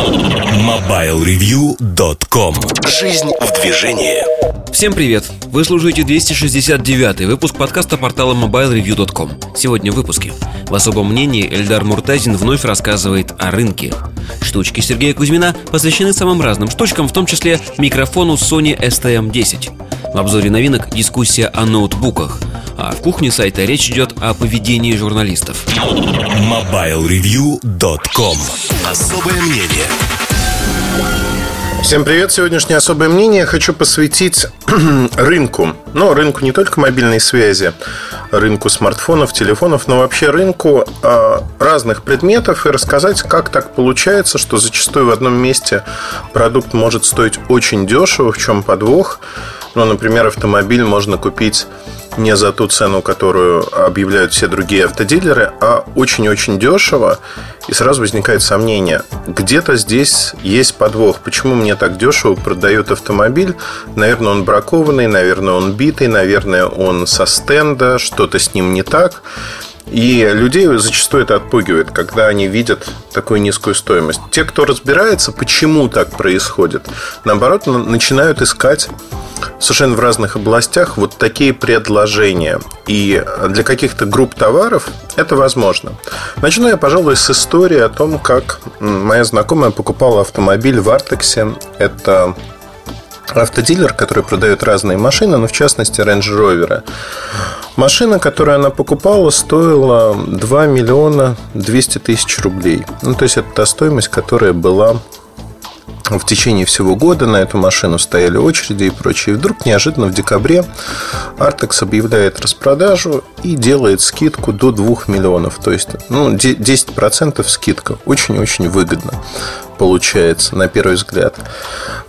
MobileReview.com Жизнь в движении. Всем привет! Вы слушаете 269 выпуск подкаста портала MobileReview.com Сегодня в выпуске. В особом мнении Эльдар Муртазин вновь рассказывает о рынке. Штучки Сергея Кузьмина посвящены самым разным штучкам, в том числе микрофону Sony STM-10 В обзоре новинок дискуссия о ноутбуках – а в кухне сайта речь идет о поведении журналистов. MobileReview.com Особое мнение Всем привет! Сегодняшнее особое мнение хочу посвятить рынку. Ну, рынку не только мобильной связи, рынку смартфонов, телефонов, но вообще рынку э, разных предметов и рассказать, как так получается, что зачастую в одном месте продукт может стоить очень дешево, в чем подвох. Ну, например, автомобиль можно купить не за ту цену, которую объявляют все другие автодилеры, а очень-очень дешево. И сразу возникает сомнение, где-то здесь есть подвох. Почему мне так дешево продают автомобиль? Наверное, он бракованный, наверное, он битый, наверное, он со стенда, что-то с ним не так. И людей зачастую это отпугивает, когда они видят такую низкую стоимость. Те, кто разбирается, почему так происходит, наоборот, начинают искать совершенно в разных областях вот такие предложения. И для каких-то групп товаров это возможно. Начну я, пожалуй, с истории о том, как моя знакомая покупала автомобиль в Артексе. Это автодилер, который продает разные машины, но в частности Range Rover. Машина, которую она покупала, стоила 2 миллиона 200 тысяч рублей. Ну, то есть, это та стоимость, которая была в течение всего года на эту машину стояли очереди и прочее. И вдруг неожиданно в декабре Артекс объявляет распродажу и делает скидку до 2 миллионов. То есть ну, 10% скидка. Очень-очень выгодно получается, на первый взгляд.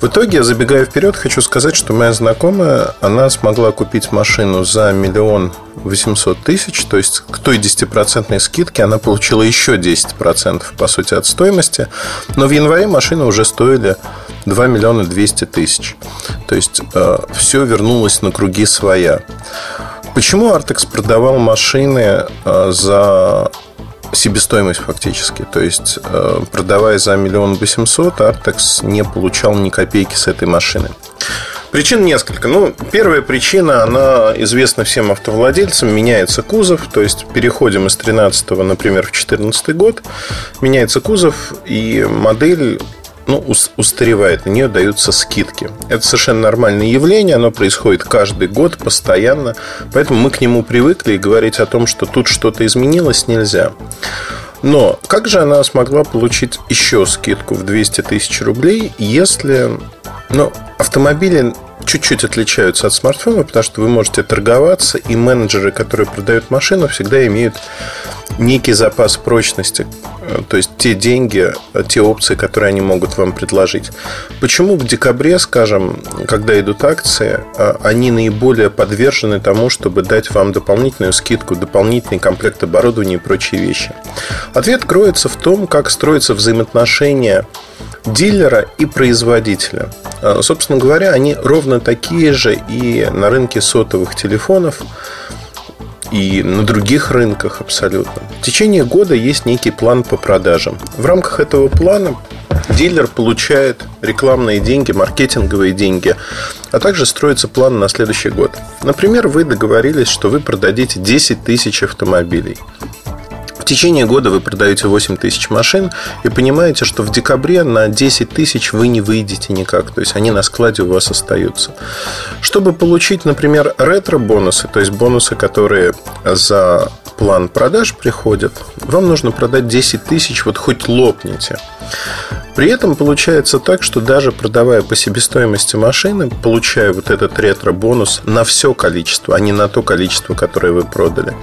В итоге, забегая вперед, хочу сказать, что моя знакомая, она смогла купить машину за миллион восемьсот тысяч, то есть к той 10% скидке она получила еще 10% по сути от стоимости, но в январе машины уже стоили 2 миллиона 200 тысяч. То есть э, все вернулось на круги своя. Почему Артекс продавал машины э, за себестоимость фактически. То есть, э, продавая за миллион восемьсот, Артекс не получал ни копейки с этой машины. Причин несколько. Ну, первая причина, она известна всем автовладельцам. Меняется кузов, то есть переходим из 13 например, в 14 год. Меняется кузов, и модель ну, устаревает, на нее даются скидки. Это совершенно нормальное явление, оно происходит каждый год, постоянно, поэтому мы к нему привыкли и говорить о том, что тут что-то изменилось, нельзя. Но как же она смогла получить еще скидку в 200 тысяч рублей, если ну, автомобили чуть-чуть отличаются от смартфона, потому что вы можете торговаться, и менеджеры, которые продают машину, всегда имеют некий запас прочности, э, то есть те деньги, э, те опции, которые они могут вам предложить. Почему в декабре, скажем, когда идут акции, э, они наиболее подвержены тому, чтобы дать вам дополнительную скидку, дополнительный комплект оборудования и прочие вещи? Ответ кроется в том, как строятся взаимоотношения дилера и производителя. Собственно говоря, они ровно такие же и на рынке сотовых телефонов и на других рынках абсолютно. В течение года есть некий план по продажам. В рамках этого плана дилер получает рекламные деньги, маркетинговые деньги, а также строится план на следующий год. Например, вы договорились, что вы продадите 10 тысяч автомобилей. В течение года вы продаете 8 тысяч машин и понимаете, что в декабре на 10 тысяч вы не выйдете никак. То есть они на складе у вас остаются. Чтобы получить, например, ретро-бонусы, то есть бонусы, которые за план продаж приходят, вам нужно продать 10 тысяч, вот хоть лопните. При этом получается так, что даже продавая по себестоимости машины, получая вот этот ретро-бонус на все количество, а не на то количество, которое вы продали,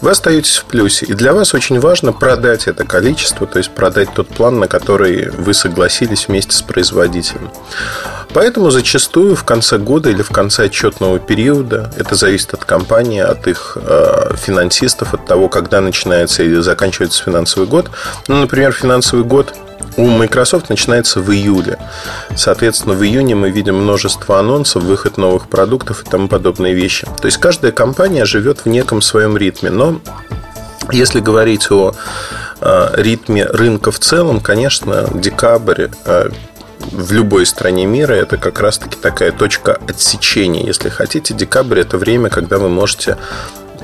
вы остаетесь в плюсе. И для вас очень важно продать это количество, то есть продать тот план, на который вы согласились вместе с производителем. Поэтому зачастую в конце года или в конце отчетного периода, это зависит от компании, от их э, финансистов, от того, когда начинается и заканчивается финансовый год. Ну, например, финансовый год у Microsoft начинается в июле. Соответственно, в июне мы видим множество анонсов, выход новых продуктов и тому подобные вещи. То есть каждая компания живет в неком своем ритме. Но если говорить о ритме рынка в целом, конечно, декабрь в любой стране мира это как раз-таки такая точка отсечения. Если хотите, декабрь это время, когда вы можете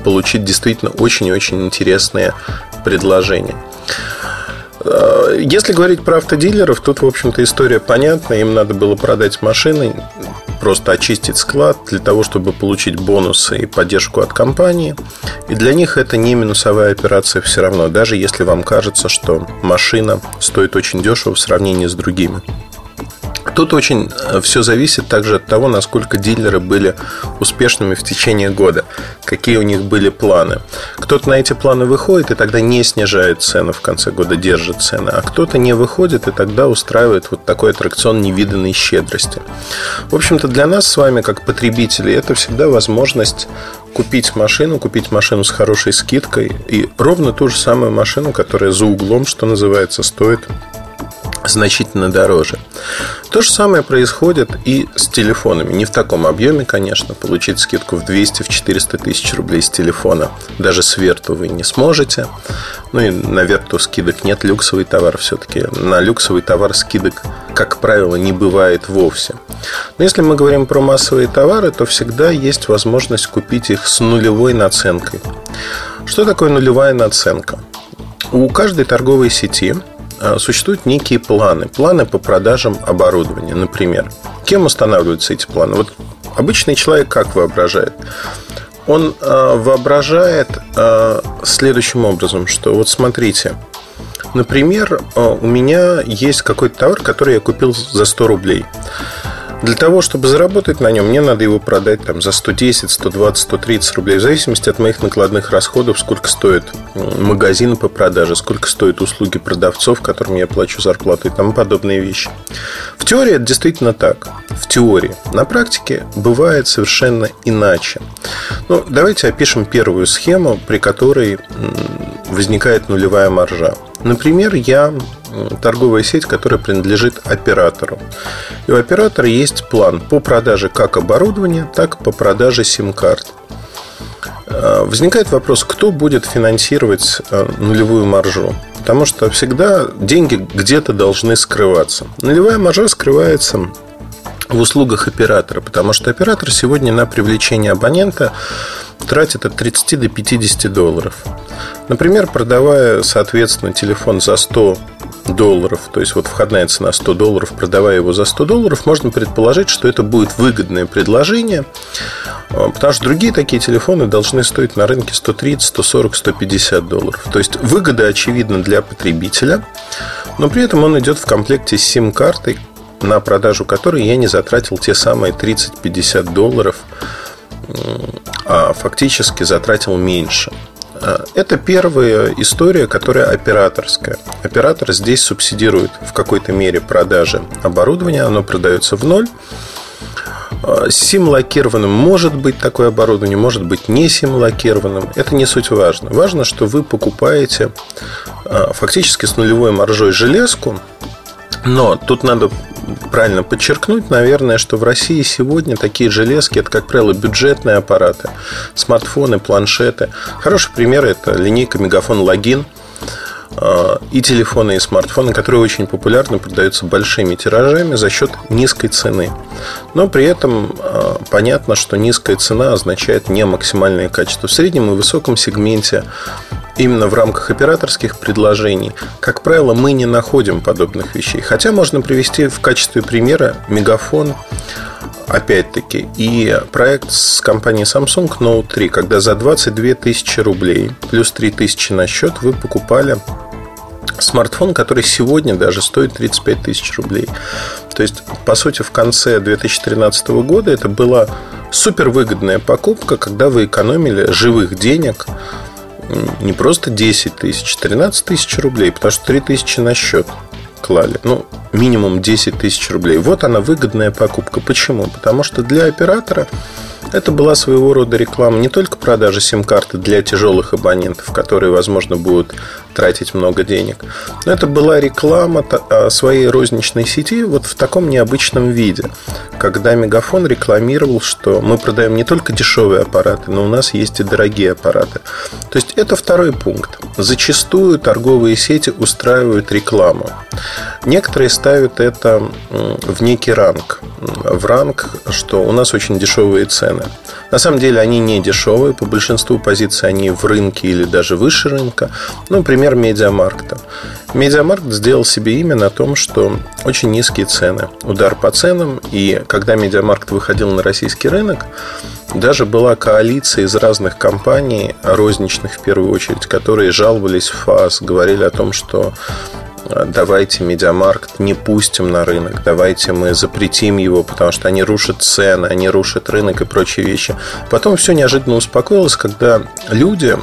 получить действительно очень и очень интересные предложения. Э, если говорить про автодилеров, тут, в общем-то, история понятна. Им надо было продать машины, просто очистить склад для того, чтобы получить бонусы и поддержку от компании. И для них это не минусовая операция все равно, даже если вам кажется, что машина стоит очень дешево в сравнении с другими. Тут очень э, все зависит также от того, насколько дилеры были успешными в течение года, какие у них были планы. Кто-то на эти планы выходит и тогда не снижает цены в конце года, держит цены, а кто-то не выходит и тогда устраивает вот такой аттракцион невиданной щедрости. В общем-то, для нас с вами, как потребителей, это всегда возможность купить машину, купить машину с хорошей скидкой и ровно ту же самую машину, которая за углом, что называется, стоит значительно дороже. То же самое происходит и с телефонами. Не в таком объеме, конечно. Получить скидку в 200, в 400 тысяч рублей с телефона даже с Верту вы не сможете. Ну и на Верту скидок нет. Люксовый товар все-таки. На люксовый товар скидок, как правило, не бывает вовсе. Но если мы говорим про массовые товары, то всегда есть возможность купить их с нулевой наценкой. Что такое нулевая наценка? У каждой торговой сети существуют некие планы. Планы по продажам оборудования, например. Кем устанавливаются эти планы? Вот обычный человек как воображает? Он э, воображает э, следующим образом, что вот смотрите, например, у меня есть какой-то товар, который я купил за 100 рублей. Для того, чтобы заработать на нем, мне надо его продать там, за 110, 120, 130 рублей, в зависимости от моих накладных расходов, сколько стоит магазин по продаже, сколько стоят услуги продавцов, которым я плачу зарплату и тому подобные вещи. В теории это действительно так. В теории. На практике бывает совершенно иначе. Ну, давайте опишем первую схему, при которой возникает нулевая маржа. Например, я торговая сеть, которая принадлежит оператору. И у оператора есть план по продаже как оборудования, так и по продаже сим-карт. Э, возникает вопрос, кто будет финансировать э, нулевую маржу? Потому что всегда деньги где-то должны скрываться. Нулевая маржа скрывается в услугах оператора, потому что оператор сегодня на привлечение абонента тратит от 30 до 50 долларов. Например, продавая, соответственно, телефон за 100 долларов, то есть вот входная цена 100 долларов, продавая его за 100 долларов, можно предположить, что это будет выгодное предложение, а, потому что другие такие телефоны должны стоить на рынке 130, 140, 150 долларов. То есть выгода очевидна для потребителя, но при этом он идет в комплекте с сим-картой, на продажу которой я не затратил те самые 30-50 долларов, а фактически затратил меньше. А, это первая история, которая операторская. Оператор здесь субсидирует в какой-то мере продажи оборудования, оно продается в ноль. А, сим-локированным может быть такое оборудование, может быть не сим-локированным. Это не суть важно. Важно, что вы покупаете а, фактически с нулевой маржой железку, но тут надо правильно подчеркнуть, наверное, что в России сегодня такие железки это, как правило, бюджетные аппараты, смартфоны, планшеты. Хороший пример это линейка Мегафон Логин и телефоны, и смартфоны, которые очень популярны, продаются большими тиражами за счет низкой цены. Но при этом а, понятно, что низкая цена означает не максимальное качество. В среднем и высоком сегменте именно в рамках операторских предложений, как правило, мы не находим подобных вещей. Хотя можно привести в качестве примера Мегафон, опять-таки, и проект с компанией Samsung Note 3, когда за 22 тысячи рублей плюс 3 тысячи на счет вы покупали смартфон, который сегодня даже стоит 35 тысяч рублей. То есть, по сути, в конце 2013 года это была супервыгодная покупка, когда вы экономили живых денег не просто 10 тысяч, 13 тысяч рублей, потому что 3 тысячи на счет клали. Ну, минимум 10 тысяч рублей. Вот она выгодная покупка. Почему? Потому что для оператора Это была своего рода реклама не только продажи сим-карты для тяжелых абонентов, которые, возможно, будут тратить много денег, но это была реклама а, своей розничной сети вот в таком необычном виде, когда Мегафон рекламировал, что мы продаем не только дешевые аппараты, но у нас есть и дорогие аппараты. То есть это второй пункт. Зачастую торговые сети устраивают рекламу. Некоторые ставят это в некий ранг. В ранг, что у нас очень дешевые цены. На самом деле они не дешевые. По большинству позиций они в рынке или даже выше рынка. Ну, например, Медиамаркта. Медиамаркт сделал себе имя на том, что очень низкие цены. Удар по ценам. И когда Медиамаркт выходил на российский рынок, даже была коалиция из разных компаний, розничных в первую очередь, которые жаловались в ФАС, говорили о том, что давайте Медиамаркт не пустим на рынок, давайте мы запретим его, потому что они рушат цены, они рушат рынок и прочие вещи. Потом все неожиданно успокоилось, когда люди,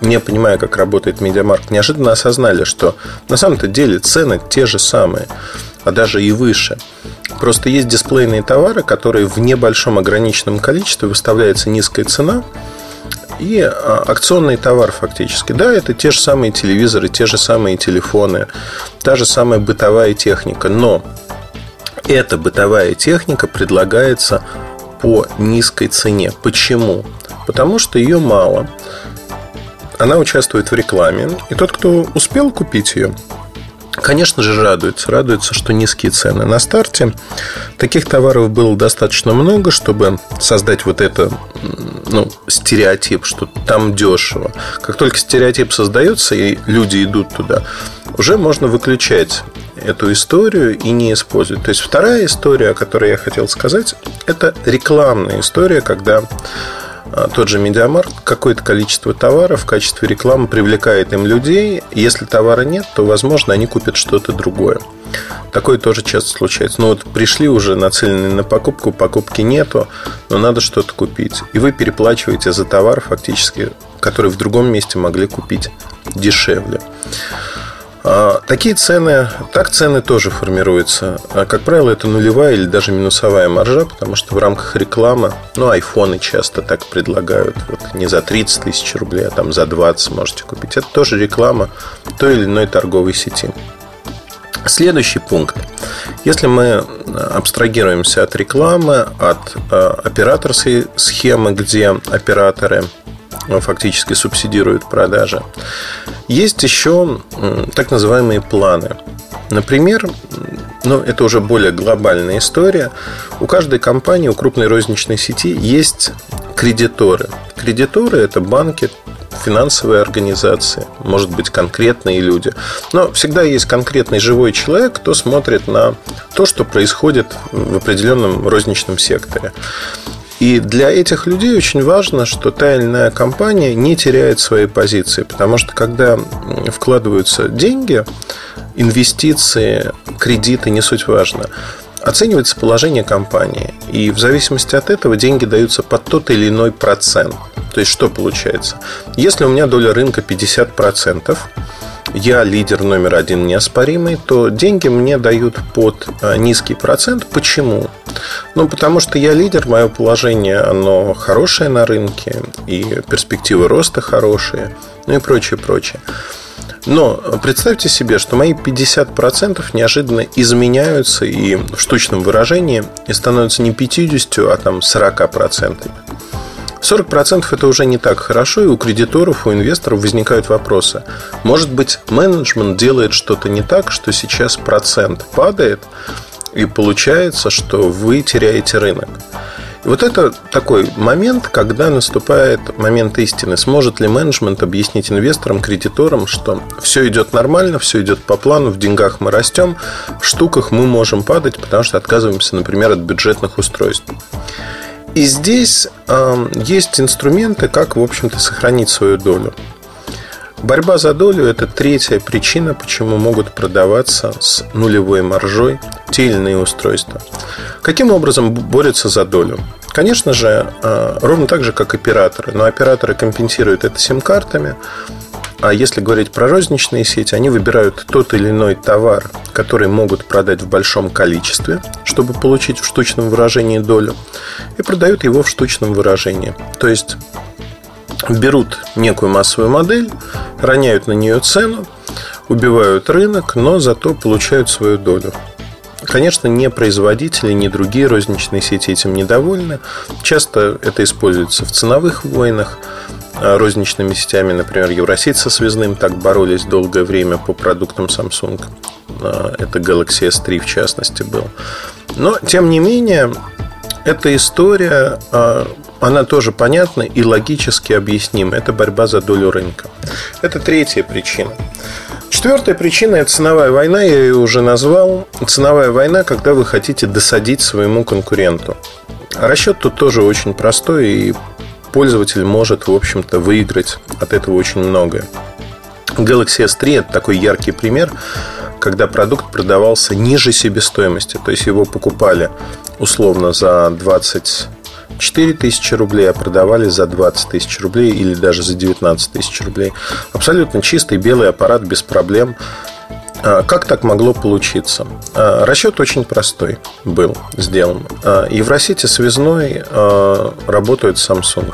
не понимая, как работает Медиамаркт, неожиданно осознали, что на самом-то деле цены те же самые, а даже и выше. Просто есть дисплейные товары, которые в небольшом ограниченном количестве выставляется низкая цена – и а, акционный товар фактически. Да, это те же самые телевизоры, те же самые телефоны, та же самая бытовая техника, но эта бытовая техника предлагается по низкой цене. Почему? Потому что ее мало. Она участвует в рекламе, и тот, кто успел купить ее, Конечно же, радуется. Радуется, что низкие цены. На старте таких товаров было достаточно много, чтобы создать вот это ну, стереотип, что там дешево. Как только стереотип создается, и люди идут туда, уже можно выключать эту историю и не использовать. То есть вторая история, о которой я хотел сказать, это рекламная история, когда тот же Медиамаркт какое-то количество товаров в качестве рекламы привлекает им людей. Если товара нет, то, возможно, они купят что-то другое. Такое тоже часто случается. Ну вот пришли уже нацеленные на покупку, покупки нету, но надо что-то купить. И вы переплачиваете за товар фактически, который в другом месте могли купить дешевле. А, такие цены, так цены тоже формируются. А, как правило, это нулевая или даже минусовая маржа, потому что в рамках рекламы, ну, айфоны часто так предлагают, вот не за 30 тысяч рублей, а там за 20 можете купить. Это тоже реклама той или иной торговой сети. Следующий пункт. Если мы абстрагируемся от рекламы, от операторской схемы, где операторы фактически субсидируют продажи, есть еще так называемые планы. Например, ну, это уже более глобальная история. У каждой компании, у крупной розничной сети есть кредиторы. Кредиторы – это банки, финансовые организации, может быть, конкретные люди. Но всегда есть конкретный живой человек, кто смотрит на то, что происходит в определенном розничном секторе. И для этих людей очень важно, что та или иная компания не теряет свои позиции. Потому что когда вкладываются деньги, инвестиции, кредиты, не суть важно, оценивается положение компании. И в зависимости от этого деньги даются под тот или иной процент. То есть, что получается? Если у меня доля рынка 50%, я лидер номер один неоспоримый, то деньги мне дают под а, низкий процент. Почему? Ну, потому что я лидер, мое положение, оно хорошее на рынке, и перспективы роста хорошие, ну и прочее, прочее. Но представьте себе, что мои 50% неожиданно изменяются и в штучном выражении и становятся не 50, а там 40%. 40% это уже не так хорошо, и у кредиторов, у инвесторов возникают вопросы. Может быть, менеджмент делает что-то не так, что сейчас процент падает, и получается, что вы теряете рынок. Вот это такой момент, когда наступает момент истины. Сможет ли менеджмент объяснить инвесторам, кредиторам, что все идет нормально, все идет по плану, в деньгах мы растем, в штуках мы можем падать, потому что отказываемся, например, от бюджетных устройств. И здесь э, есть инструменты, как, в общем-то, сохранить свою долю. Борьба за долю – это третья причина, почему могут продаваться с нулевой маржой те или иные устройства. Каким образом борются за долю? Конечно же, э, ровно так же, как операторы. Но операторы компенсируют это сим-картами, А если говорить про розничные сети, они выбирают тот или иной товар, который могут продать в большом количестве, чтобы получить в штучном выражении долю, и продают его в штучном выражении. То есть берут некую массовую модель, роняют на нее цену, убивают рынок, но зато получают свою долю. Конечно, ни производители, ни другие розничные сети этим недовольны. Часто это используется в ценовых войнах. Э, розничными сетями, например, Евросеть со связным так боролись долгое время по продуктам Samsung. Э, это Galaxy S3 в частности был. Но, тем не менее, эта история, э, она тоже понятна и логически объяснима. Это борьба за долю рынка. Это третья причина. Четвертая причина – это ценовая война, я ее уже назвал. Ценовая война, когда вы хотите досадить своему конкуренту. Расчет тут тоже очень простой и пользователь может, в общем-то, выиграть от этого очень многое. Galaxy S3 это такой яркий пример, когда продукт продавался ниже себестоимости. То есть его покупали условно за 24 тысячи рублей, а продавали за 20 тысяч рублей или даже за 19 тысяч рублей. Абсолютно чистый белый аппарат без проблем. А, как так могло получиться? А, расчет очень простой был сделан. А, Евросети связной работают Samsung.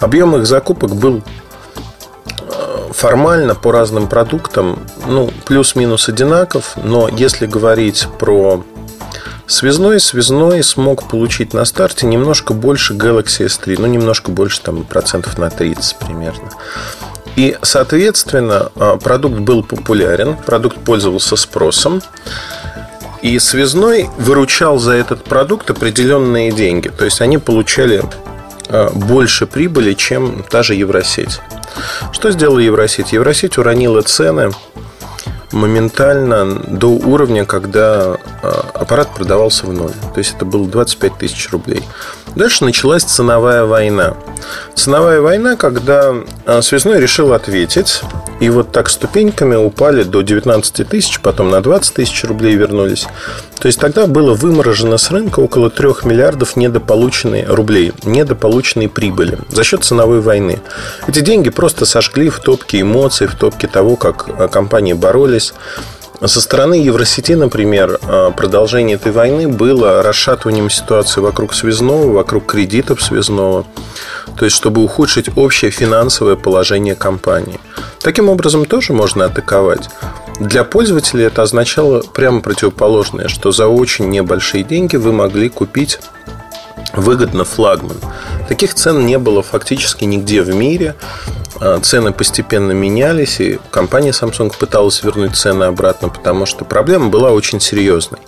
Объем их закупок был формально по разным продуктам, ну, плюс-минус одинаков, но если говорить про связной, связной смог получить на старте немножко больше Galaxy S3, ну, немножко больше, там, процентов на 30 примерно. И, соответственно, а, продукт был популярен, продукт пользовался спросом. И связной выручал за этот продукт определенные деньги. То есть они получали а, больше прибыли, чем та же Евросеть. Что сделала Евросеть? Евросеть уронила цены моментально до уровня, когда а, аппарат продавался в ноль. То есть это было 25 тысяч рублей. Дальше началась ценовая война. Ценовая война, когда а, связной решил ответить, и вот так ступеньками упали до 19 тысяч, потом на 20 тысяч рублей вернулись. То есть тогда было выморожено с рынка около 3 миллиардов недополученной рублей, недополученной прибыли за счет ценовой войны. Эти деньги просто сожгли в топке эмоций, в топке того, как а, компании боролись со стороны Евросети, например, а, продолжение этой войны было расшатыванием ситуации вокруг связного, вокруг кредитов связного, то есть чтобы ухудшить общее финансовое положение компании. Таким образом тоже можно атаковать. Для пользователя это означало прямо противоположное, что за очень небольшие деньги вы могли купить выгодно флагман. Таких цен не было фактически нигде в мире. А, цены постепенно менялись, и компания Samsung пыталась вернуть цены обратно, потому что проблема была очень серьезной.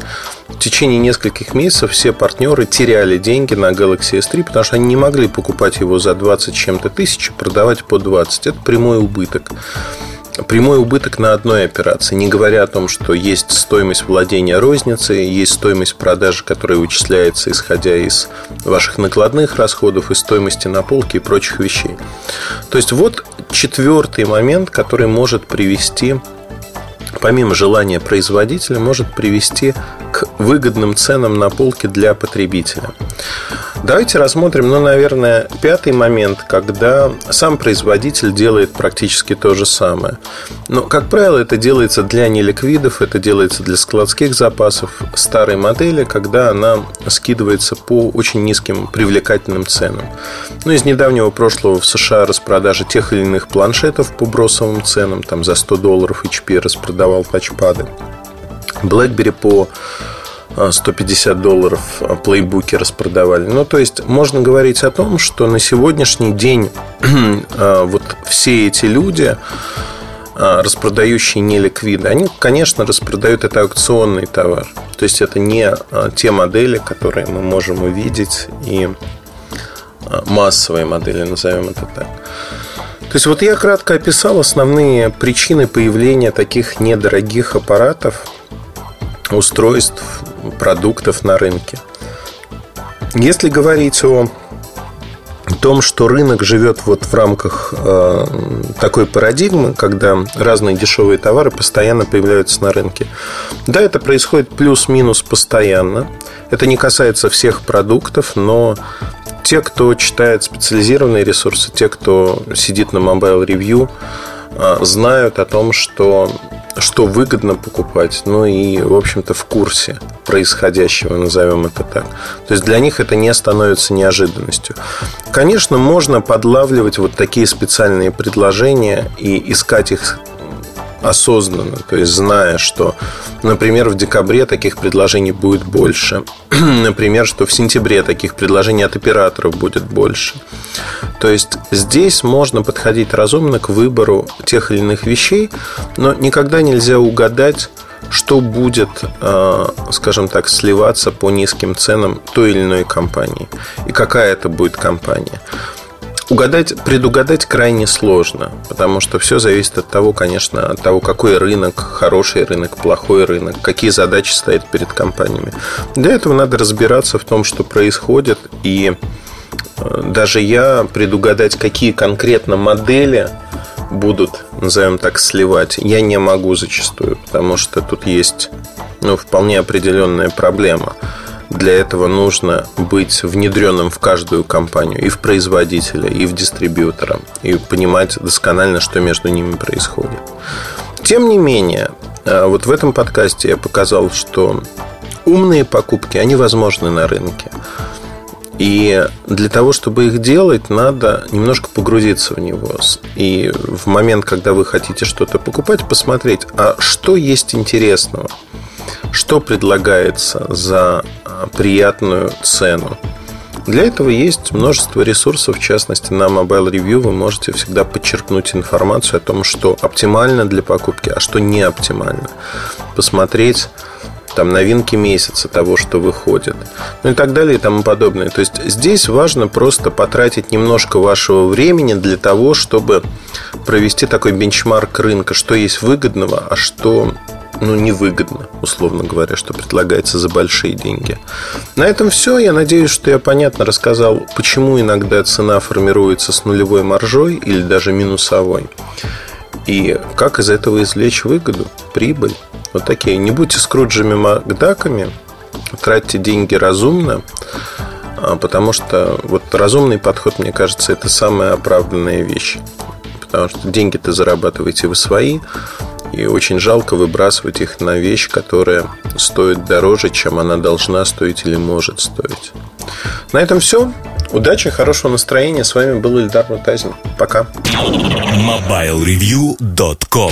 В течение нескольких месяцев все партнеры теряли деньги на Galaxy S3, потому что они не могли покупать его за 20 чем-то тысяч, продавать по 20. Это прямой убыток прямой убыток на одной операции, не говоря о том, что есть стоимость владения розницей, есть стоимость продажи, которая вычисляется исходя из ваших накладных расходов и стоимости на полке и прочих вещей. То есть вот четвертый момент, который может привести помимо желания производителя, может привести к выгодным ценам на полке для потребителя. Давайте рассмотрим, ну, наверное, пятый момент, когда сам производитель делает практически то же самое. Но, как правило, это делается для неликвидов, это делается для складских запасов старой модели, когда она скидывается по очень низким привлекательным ценам. Ну, из недавнего прошлого в США распродажи тех или иных планшетов по бросовым ценам, там за 100 долларов HP распродавал тачпады. BlackBerry по 150 а, долларов а, плейбуки распродавали. Ну, то есть, можно говорить о том, что на сегодняшний день а, вот все эти люди, распродающие неликвиды, они, конечно, распродают это аукционный товар. То есть, это не те модели, которые мы можем увидеть, и массовые модели, назовем это так. То есть, вот я кратко описал основные причины появления таких недорогих аппаратов, устройств, продуктов на рынке. Если говорить о том, что рынок живет вот в рамках э, такой парадигмы, когда разные дешевые товары постоянно появляются на рынке. Да, это происходит плюс-минус постоянно. Это не касается всех продуктов, но те, кто читает специализированные ресурсы, те, кто сидит на Mobile Review, знают о том, что, что выгодно покупать, ну и, в общем-то, в курсе происходящего, назовем это так. То есть для них это не становится неожиданностью. Конечно, можно подлавливать вот такие специальные предложения и искать их осознанно, то есть зная, что, например, в декабре таких предложений будет больше, например, что в сентябре таких предложений от операторов будет больше. То есть здесь можно подходить разумно к выбору тех или иных вещей, но никогда нельзя угадать, что будет, э, скажем так, сливаться по низким ценам той или иной компании и какая это будет компания. Угадать, предугадать крайне сложно, потому что все зависит от того, конечно, от того, какой рынок, хороший рынок, плохой рынок, какие задачи стоят перед компаниями. Для этого надо разбираться в том, что происходит, и э, даже я предугадать, какие конкретно модели будут, назовем так, сливать, я не могу зачастую, потому что тут есть ну, вполне определенная проблема – для этого нужно быть внедренным в каждую компанию, и в производителя, и в дистрибьютора, и понимать досконально, что между ними происходит. Тем не менее, э, вот в этом подкасте я показал, что умные покупки, они возможны на рынке. И для того, чтобы их делать, надо немножко погрузиться в него. И в момент, когда вы хотите что-то покупать, посмотреть, а что есть интересного – что предлагается за приятную цену. Для этого есть множество ресурсов, в частности на Mobile Review вы можете всегда подчеркнуть информацию о том, что оптимально для покупки, а что не оптимально. Посмотреть там новинки месяца того, что выходит, ну и так далее и тому подобное. То есть здесь важно просто потратить немножко вашего времени для того, чтобы провести такой бенчмарк рынка, что есть выгодного, а что ну, невыгодно, условно говоря, что предлагается за большие деньги. На этом все. Я надеюсь, что я понятно рассказал, почему иногда цена формируется с нулевой маржой или даже минусовой. И как из этого извлечь выгоду, прибыль. Вот такие. Не будьте скруджами Макдаками, тратьте деньги разумно, а, потому что вот разумный подход, мне кажется, это самая оправданная вещь. Потому что деньги-то зарабатываете вы свои, и очень жалко выбрасывать их на вещь, которая стоит дороже, чем она должна стоить или может стоить. На этом все. Удачи, хорошего настроения. С вами был Ильдар Мутазин. Пока. MobileReview.com